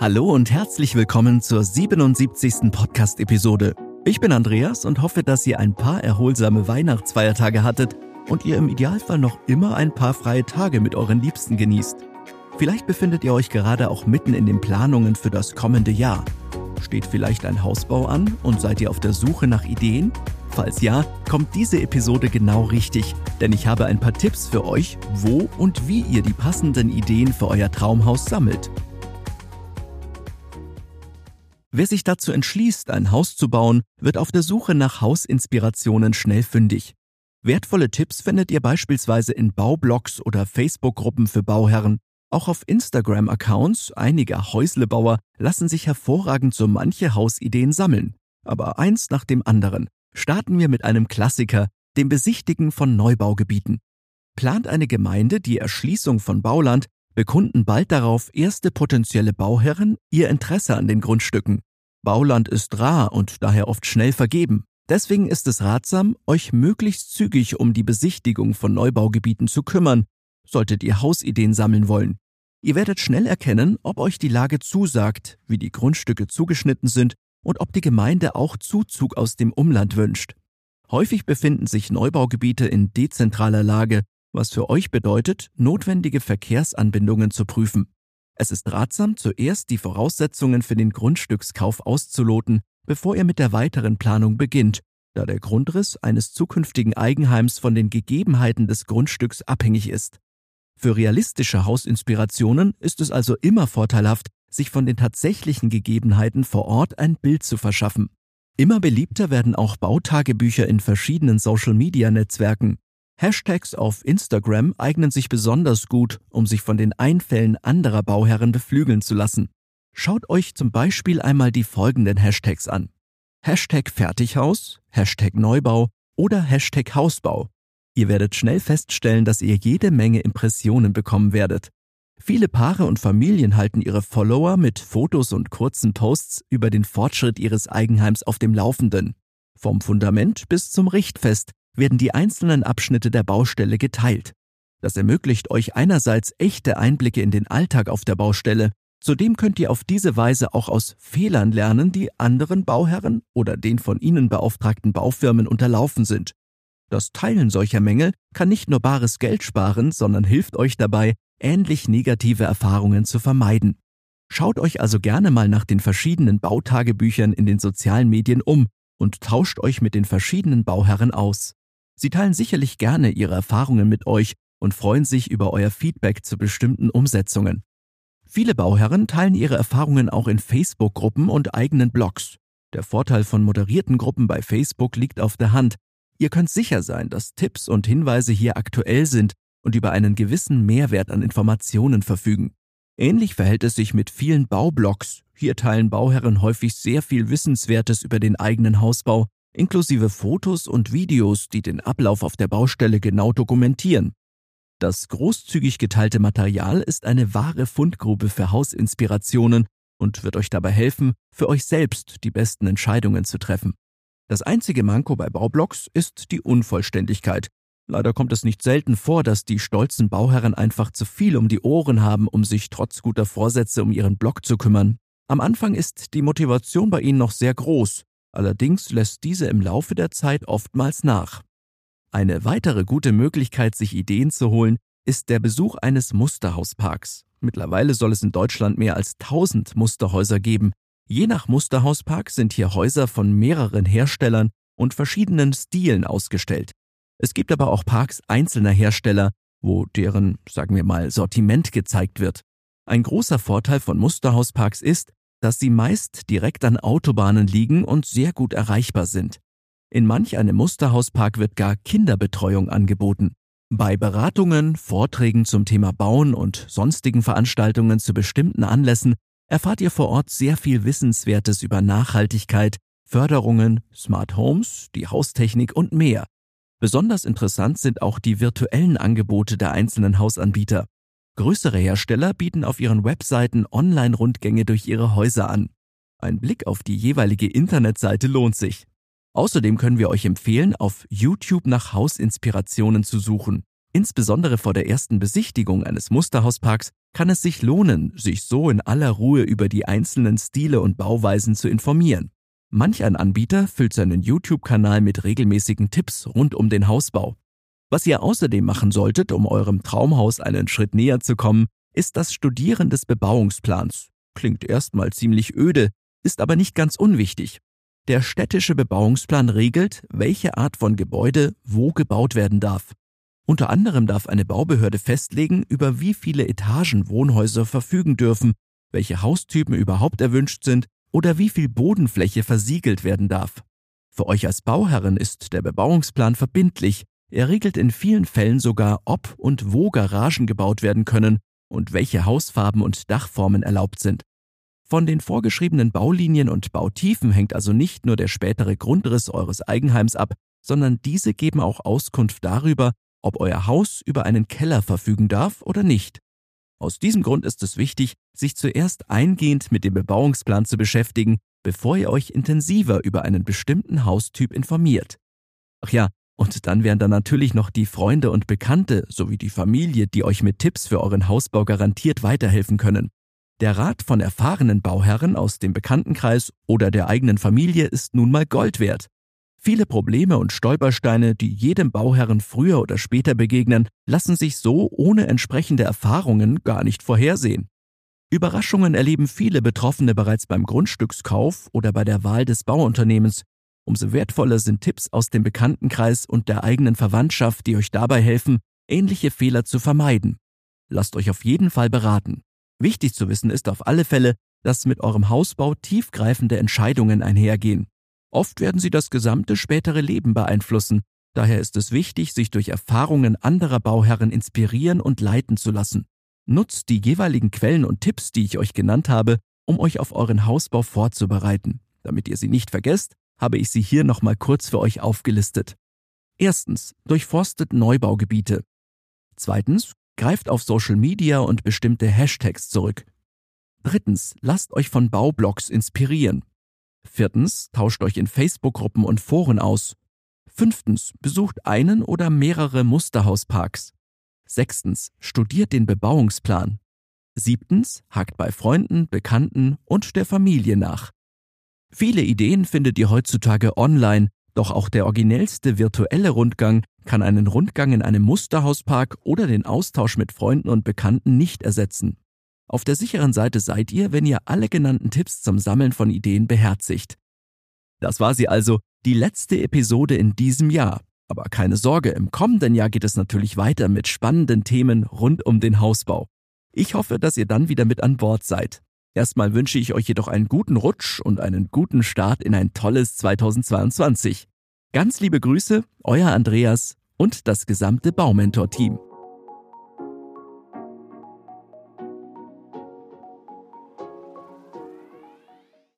Hallo und herzlich willkommen zur 77. Podcast-Episode. Ich bin Andreas und hoffe, dass ihr ein paar erholsame Weihnachtsfeiertage hattet und ihr im Idealfall noch immer ein paar freie Tage mit euren Liebsten genießt. Vielleicht befindet ihr euch gerade auch mitten in den Planungen für das kommende Jahr. Steht vielleicht ein Hausbau an und seid ihr auf der Suche nach Ideen? Falls ja, kommt diese Episode genau richtig, denn ich habe ein paar Tipps für euch, wo und wie ihr die passenden Ideen für euer Traumhaus sammelt. Wer sich dazu entschließt, ein Haus zu bauen, wird auf der Suche nach Hausinspirationen schnell fündig. Wertvolle Tipps findet ihr beispielsweise in Baublogs oder Facebook-Gruppen für Bauherren. Auch auf Instagram-Accounts einiger Häuslebauer lassen sich hervorragend so manche Hausideen sammeln. Aber eins nach dem anderen. Starten wir mit einem Klassiker, dem Besichtigen von Neubaugebieten. Plant eine Gemeinde die Erschließung von Bauland, bekunden bald darauf erste potenzielle Bauherren ihr Interesse an den Grundstücken. Bauland ist rar und daher oft schnell vergeben. Deswegen ist es ratsam, euch möglichst zügig um die Besichtigung von Neubaugebieten zu kümmern, solltet ihr Hausideen sammeln wollen. Ihr werdet schnell erkennen, ob euch die Lage zusagt, wie die Grundstücke zugeschnitten sind und ob die Gemeinde auch Zuzug aus dem Umland wünscht. Häufig befinden sich Neubaugebiete in dezentraler Lage was für euch bedeutet, notwendige Verkehrsanbindungen zu prüfen. Es ist ratsam, zuerst die Voraussetzungen für den Grundstückskauf auszuloten, bevor ihr mit der weiteren Planung beginnt, da der Grundriss eines zukünftigen Eigenheims von den Gegebenheiten des Grundstücks abhängig ist. Für realistische Hausinspirationen ist es also immer vorteilhaft, sich von den tatsächlichen Gegebenheiten vor Ort ein Bild zu verschaffen. Immer beliebter werden auch Bautagebücher in verschiedenen Social-Media-Netzwerken. Hashtags auf Instagram eignen sich besonders gut, um sich von den Einfällen anderer Bauherren beflügeln zu lassen. Schaut euch zum Beispiel einmal die folgenden Hashtags an. Hashtag Fertighaus, Hashtag Neubau oder Hashtag Hausbau. Ihr werdet schnell feststellen, dass ihr jede Menge Impressionen bekommen werdet. Viele Paare und Familien halten ihre Follower mit Fotos und kurzen Posts über den Fortschritt ihres Eigenheims auf dem Laufenden. Vom Fundament bis zum Richtfest werden die einzelnen Abschnitte der Baustelle geteilt. Das ermöglicht euch einerseits echte Einblicke in den Alltag auf der Baustelle, zudem könnt ihr auf diese Weise auch aus Fehlern lernen, die anderen Bauherren oder den von ihnen beauftragten Baufirmen unterlaufen sind. Das Teilen solcher Mängel kann nicht nur bares Geld sparen, sondern hilft euch dabei, ähnlich negative Erfahrungen zu vermeiden. Schaut euch also gerne mal nach den verschiedenen Bautagebüchern in den sozialen Medien um und tauscht euch mit den verschiedenen Bauherren aus. Sie teilen sicherlich gerne ihre Erfahrungen mit euch und freuen sich über euer Feedback zu bestimmten Umsetzungen. Viele Bauherren teilen ihre Erfahrungen auch in Facebook-Gruppen und eigenen Blogs. Der Vorteil von moderierten Gruppen bei Facebook liegt auf der Hand. Ihr könnt sicher sein, dass Tipps und Hinweise hier aktuell sind und über einen gewissen Mehrwert an Informationen verfügen. Ähnlich verhält es sich mit vielen Baublogs. Hier teilen Bauherren häufig sehr viel Wissenswertes über den eigenen Hausbau inklusive Fotos und Videos, die den Ablauf auf der Baustelle genau dokumentieren. Das großzügig geteilte Material ist eine wahre Fundgrube für Hausinspirationen und wird euch dabei helfen, für euch selbst die besten Entscheidungen zu treffen. Das einzige Manko bei Baublogs ist die Unvollständigkeit. Leider kommt es nicht selten vor, dass die stolzen Bauherren einfach zu viel um die Ohren haben, um sich trotz guter Vorsätze um ihren Block zu kümmern. Am Anfang ist die Motivation bei ihnen noch sehr groß, Allerdings lässt diese im Laufe der Zeit oftmals nach. Eine weitere gute Möglichkeit, sich Ideen zu holen, ist der Besuch eines Musterhausparks. Mittlerweile soll es in Deutschland mehr als 1000 Musterhäuser geben. Je nach Musterhauspark sind hier Häuser von mehreren Herstellern und verschiedenen Stilen ausgestellt. Es gibt aber auch Parks einzelner Hersteller, wo deren, sagen wir mal, Sortiment gezeigt wird. Ein großer Vorteil von Musterhausparks ist, dass sie meist direkt an Autobahnen liegen und sehr gut erreichbar sind. In manch einem Musterhauspark wird gar Kinderbetreuung angeboten. Bei Beratungen, Vorträgen zum Thema Bauen und sonstigen Veranstaltungen zu bestimmten Anlässen erfahrt ihr vor Ort sehr viel Wissenswertes über Nachhaltigkeit, Förderungen, Smart Homes, die Haustechnik und mehr. Besonders interessant sind auch die virtuellen Angebote der einzelnen Hausanbieter. Größere Hersteller bieten auf ihren Webseiten Online-Rundgänge durch ihre Häuser an. Ein Blick auf die jeweilige Internetseite lohnt sich. Außerdem können wir euch empfehlen, auf YouTube nach Hausinspirationen zu suchen. Insbesondere vor der ersten Besichtigung eines Musterhausparks kann es sich lohnen, sich so in aller Ruhe über die einzelnen Stile und Bauweisen zu informieren. Manch ein Anbieter füllt seinen YouTube-Kanal mit regelmäßigen Tipps rund um den Hausbau. Was ihr außerdem machen solltet, um eurem Traumhaus einen Schritt näher zu kommen, ist das Studieren des Bebauungsplans. Klingt erstmal ziemlich öde, ist aber nicht ganz unwichtig. Der städtische Bebauungsplan regelt, welche Art von Gebäude wo gebaut werden darf. Unter anderem darf eine Baubehörde festlegen, über wie viele Etagen Wohnhäuser verfügen dürfen, welche Haustypen überhaupt erwünscht sind oder wie viel Bodenfläche versiegelt werden darf. Für euch als Bauherren ist der Bebauungsplan verbindlich. Er regelt in vielen Fällen sogar, ob und wo Garagen gebaut werden können und welche Hausfarben und Dachformen erlaubt sind. Von den vorgeschriebenen Baulinien und Bautiefen hängt also nicht nur der spätere Grundriss eures Eigenheims ab, sondern diese geben auch Auskunft darüber, ob euer Haus über einen Keller verfügen darf oder nicht. Aus diesem Grund ist es wichtig, sich zuerst eingehend mit dem Bebauungsplan zu beschäftigen, bevor ihr euch intensiver über einen bestimmten Haustyp informiert. Ach ja, und dann wären da natürlich noch die Freunde und Bekannte sowie die Familie, die euch mit Tipps für euren Hausbau garantiert weiterhelfen können. Der Rat von erfahrenen Bauherren aus dem Bekanntenkreis oder der eigenen Familie ist nun mal Gold wert. Viele Probleme und Stolpersteine, die jedem Bauherren früher oder später begegnen, lassen sich so ohne entsprechende Erfahrungen gar nicht vorhersehen. Überraschungen erleben viele Betroffene bereits beim Grundstückskauf oder bei der Wahl des Bauunternehmens. Umso wertvoller sind Tipps aus dem Bekanntenkreis und der eigenen Verwandtschaft, die euch dabei helfen, ähnliche Fehler zu vermeiden. Lasst euch auf jeden Fall beraten. Wichtig zu wissen ist auf alle Fälle, dass mit eurem Hausbau tiefgreifende Entscheidungen einhergehen. Oft werden sie das gesamte spätere Leben beeinflussen. Daher ist es wichtig, sich durch Erfahrungen anderer Bauherren inspirieren und leiten zu lassen. Nutzt die jeweiligen Quellen und Tipps, die ich euch genannt habe, um euch auf euren Hausbau vorzubereiten. Damit ihr sie nicht vergesst, habe ich sie hier nochmal kurz für euch aufgelistet. Erstens, durchforstet Neubaugebiete. Zweitens, greift auf Social Media und bestimmte Hashtags zurück. Drittens, lasst euch von Baublogs inspirieren. Viertens, tauscht euch in Facebook-Gruppen und Foren aus. Fünftens, besucht einen oder mehrere Musterhausparks. Sechstens, studiert den Bebauungsplan. Siebtens, hakt bei Freunden, Bekannten und der Familie nach. Viele Ideen findet ihr heutzutage online, doch auch der originellste virtuelle Rundgang kann einen Rundgang in einem Musterhauspark oder den Austausch mit Freunden und Bekannten nicht ersetzen. Auf der sicheren Seite seid ihr, wenn ihr alle genannten Tipps zum Sammeln von Ideen beherzigt. Das war sie also, die letzte Episode in diesem Jahr. Aber keine Sorge, im kommenden Jahr geht es natürlich weiter mit spannenden Themen rund um den Hausbau. Ich hoffe, dass ihr dann wieder mit an Bord seid. Erstmal wünsche ich euch jedoch einen guten Rutsch und einen guten Start in ein tolles 2022. Ganz liebe Grüße, euer Andreas und das gesamte Baumentor-Team.